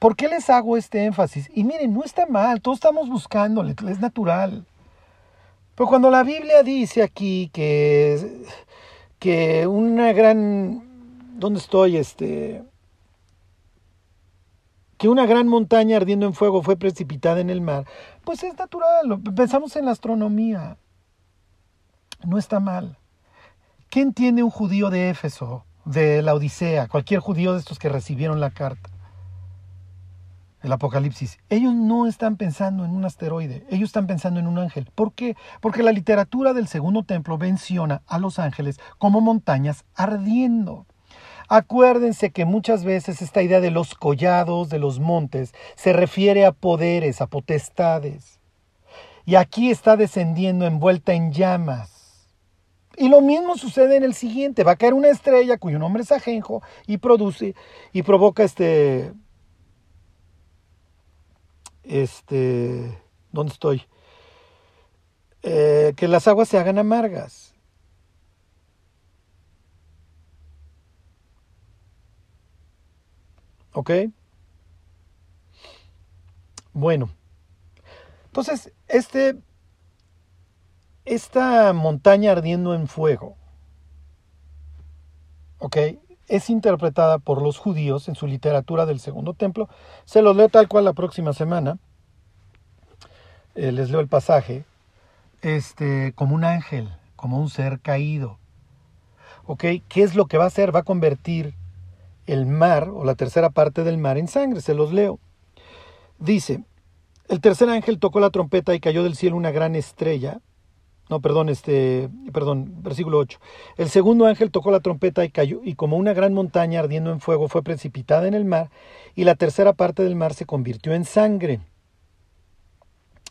¿Por qué les hago este énfasis? Y miren, no está mal, todos estamos buscándole, es natural. Pero cuando la Biblia dice aquí que, que una gran... ¿Dónde estoy? Este que una gran montaña ardiendo en fuego fue precipitada en el mar, pues es natural, pensamos en la astronomía. No está mal. ¿Qué entiende un judío de Éfeso, de la Odisea, cualquier judío de estos que recibieron la carta? El Apocalipsis. Ellos no están pensando en un asteroide, ellos están pensando en un ángel. ¿Por qué? Porque la literatura del segundo templo menciona a los ángeles como montañas ardiendo. Acuérdense que muchas veces esta idea de los collados, de los montes, se refiere a poderes, a potestades. Y aquí está descendiendo envuelta en llamas. Y lo mismo sucede en el siguiente. Va a caer una estrella cuyo nombre es Ajenjo y produce y provoca este. Este. ¿Dónde estoy? Eh, que las aguas se hagan amargas. ¿Ok? Bueno, entonces, este, esta montaña ardiendo en fuego, ¿ok? Es interpretada por los judíos en su literatura del Segundo Templo. Se los leo tal cual la próxima semana. Eh, les leo el pasaje. Este, como un ángel, como un ser caído. ¿Ok? ¿Qué es lo que va a hacer? Va a convertir el mar o la tercera parte del mar en sangre. Se los leo. Dice, el tercer ángel tocó la trompeta y cayó del cielo una gran estrella. No, perdón, este, perdón, versículo 8. El segundo ángel tocó la trompeta y cayó, y como una gran montaña ardiendo en fuego fue precipitada en el mar, y la tercera parte del mar se convirtió en sangre.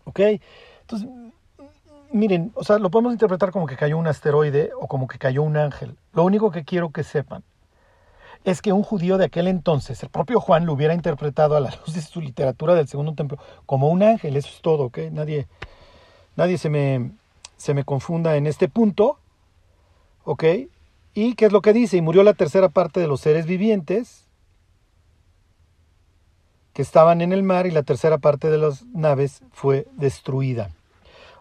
¿Ok? Entonces, miren, o sea, lo podemos interpretar como que cayó un asteroide o como que cayó un ángel. Lo único que quiero que sepan es que un judío de aquel entonces, el propio Juan, lo hubiera interpretado a la luz de su literatura del segundo templo como un ángel, eso es todo, ¿ok? Nadie, nadie se, me, se me confunda en este punto, ¿ok? ¿Y qué es lo que dice? Y murió la tercera parte de los seres vivientes que estaban en el mar y la tercera parte de las naves fue destruida.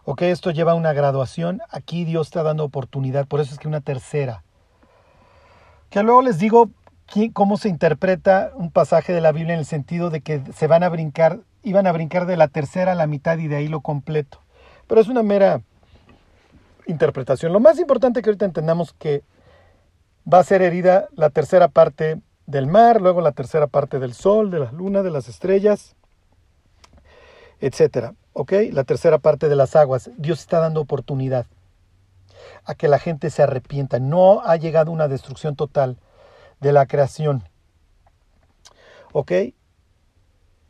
Ok, esto lleva a una graduación. Aquí Dios está dando oportunidad, por eso es que una tercera. Que luego les digo cómo se interpreta un pasaje de la Biblia en el sentido de que se van a brincar, iban a brincar de la tercera a la mitad y de ahí lo completo. Pero es una mera interpretación. Lo más importante que ahorita entendamos que va a ser herida la tercera parte del mar, luego la tercera parte del sol, de la luna, de las estrellas, etcétera. ¿Ok? La tercera parte de las aguas. Dios está dando oportunidad a que la gente se arrepienta. No ha llegado una destrucción total de la creación. ¿Ok?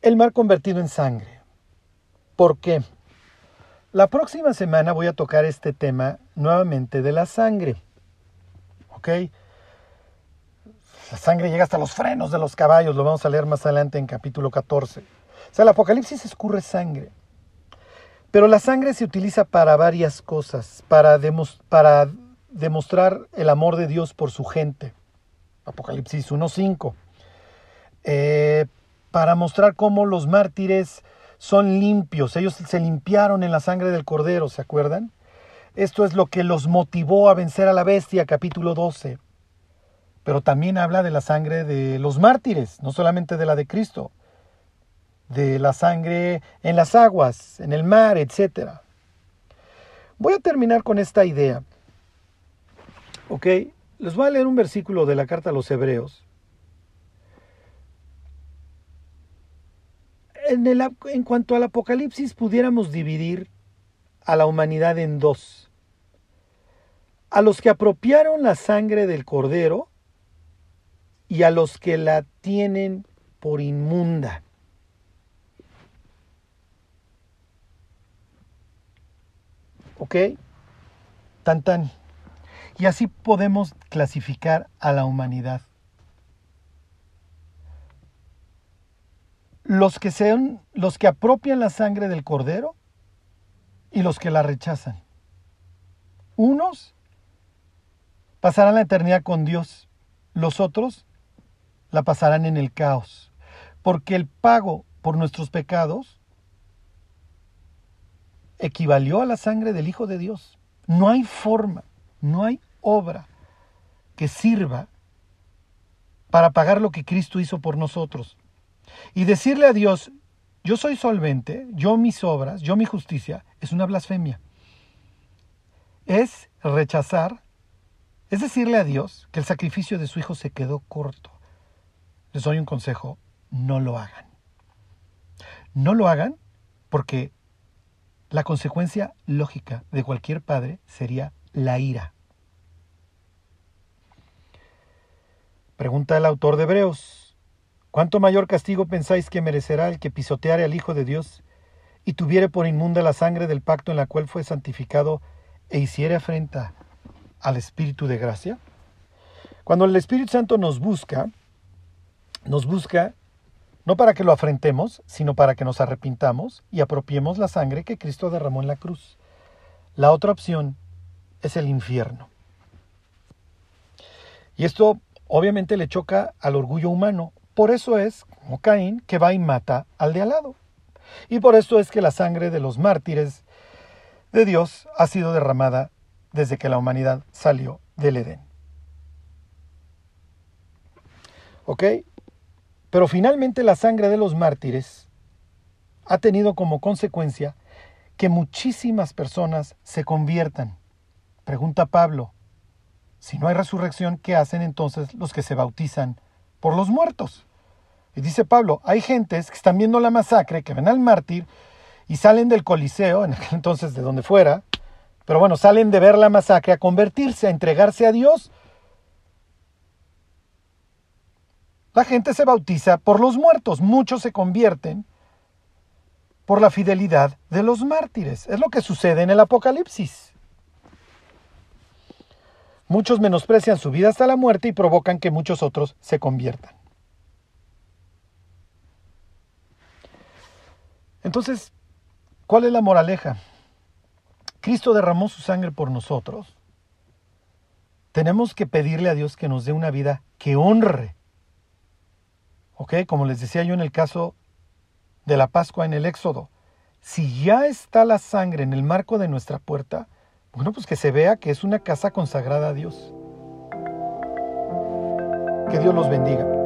El mar convertido en sangre. ¿Por qué? La próxima semana voy a tocar este tema nuevamente de la sangre. ¿Ok? La sangre llega hasta los frenos de los caballos, lo vamos a leer más adelante en capítulo 14. O sea, el Apocalipsis escurre sangre. Pero la sangre se utiliza para varias cosas, para, demostrar el amor de Dios por su gente, Apocalipsis 1.5, eh, para mostrar cómo los mártires son limpios, ellos se limpiaron en la sangre del cordero, ¿se acuerdan? Esto es lo que los motivó a vencer a la bestia, capítulo 12. Pero también habla de la sangre de los mártires, no solamente de la de Cristo, de la sangre en las aguas, en el mar, etc. Voy a terminar con esta idea. ¿Ok? Les voy a leer un versículo de la carta a los Hebreos. En, cuanto al Apocalipsis, pudiéramos dividir a la humanidad en dos. A los que apropiaron la sangre del cordero y a los que la tienen por inmunda. ¿Ok? Tan tan. Y así podemos clasificar a la humanidad. Los que sean los que apropian la sangre del cordero y los que la rechazan. Unos pasarán la eternidad con Dios, los otros la pasarán en el caos, porque el pago por nuestros pecados equivalió a la sangre del Hijo de Dios. No hay forma, no hay obra que sirva para pagar lo que Cristo hizo por nosotros. Y decirle a Dios, yo soy solvente, yo mis obras, yo mi justicia, es una blasfemia. Es rechazar, es decirle a Dios que el sacrificio de su Hijo se quedó corto. Les doy un consejo, no lo hagan. No lo hagan porque la consecuencia lógica de cualquier padre sería la ira. Pregunta el autor de Hebreos, ¿cuánto mayor castigo pensáis que merecerá el que pisoteare al Hijo de Dios y tuviere por inmunda la sangre del pacto en la cual fue santificado e hiciere afrenta al Espíritu de gracia? Cuando el Espíritu Santo nos busca, nos busca no para que lo afrentemos, sino para que nos arrepintamos y apropiemos la sangre que Cristo derramó en la cruz. La otra opción es el infierno. Y esto obviamente le choca al orgullo humano. Por eso es, como Caín, que va y mata al de al lado. Y por esto es que la sangre de los mártires de Dios ha sido derramada desde que la humanidad salió del Edén. ¿Ok? Pero finalmente la sangre de los mártires ha tenido como consecuencia que muchísimas personas se conviertan. Pregunta Pablo, si no hay resurrección, ¿qué hacen entonces los que se bautizan por los muertos? Y dice Pablo, hay gentes que están viendo la masacre, que ven al mártir y salen del Coliseo, en aquel entonces de donde fuera, pero bueno, salen de ver la masacre a convertirse, a entregarse a Dios. La gente se bautiza por los muertos, muchos se convierten por la fidelidad de los mártires. Es lo que sucede en el Apocalipsis. Muchos menosprecian su vida hasta la muerte y provocan que muchos otros se conviertan. Entonces, ¿cuál es la moraleja? Cristo derramó su sangre por nosotros. Tenemos que pedirle a Dios que nos dé una vida que honre. ¿Ok? Como les decía yo en el caso de la Pascua en el Éxodo. Si ya está la sangre en el marco de nuestra puerta, bueno, pues que se vea que es una casa consagrada a Dios. Que Dios los bendiga.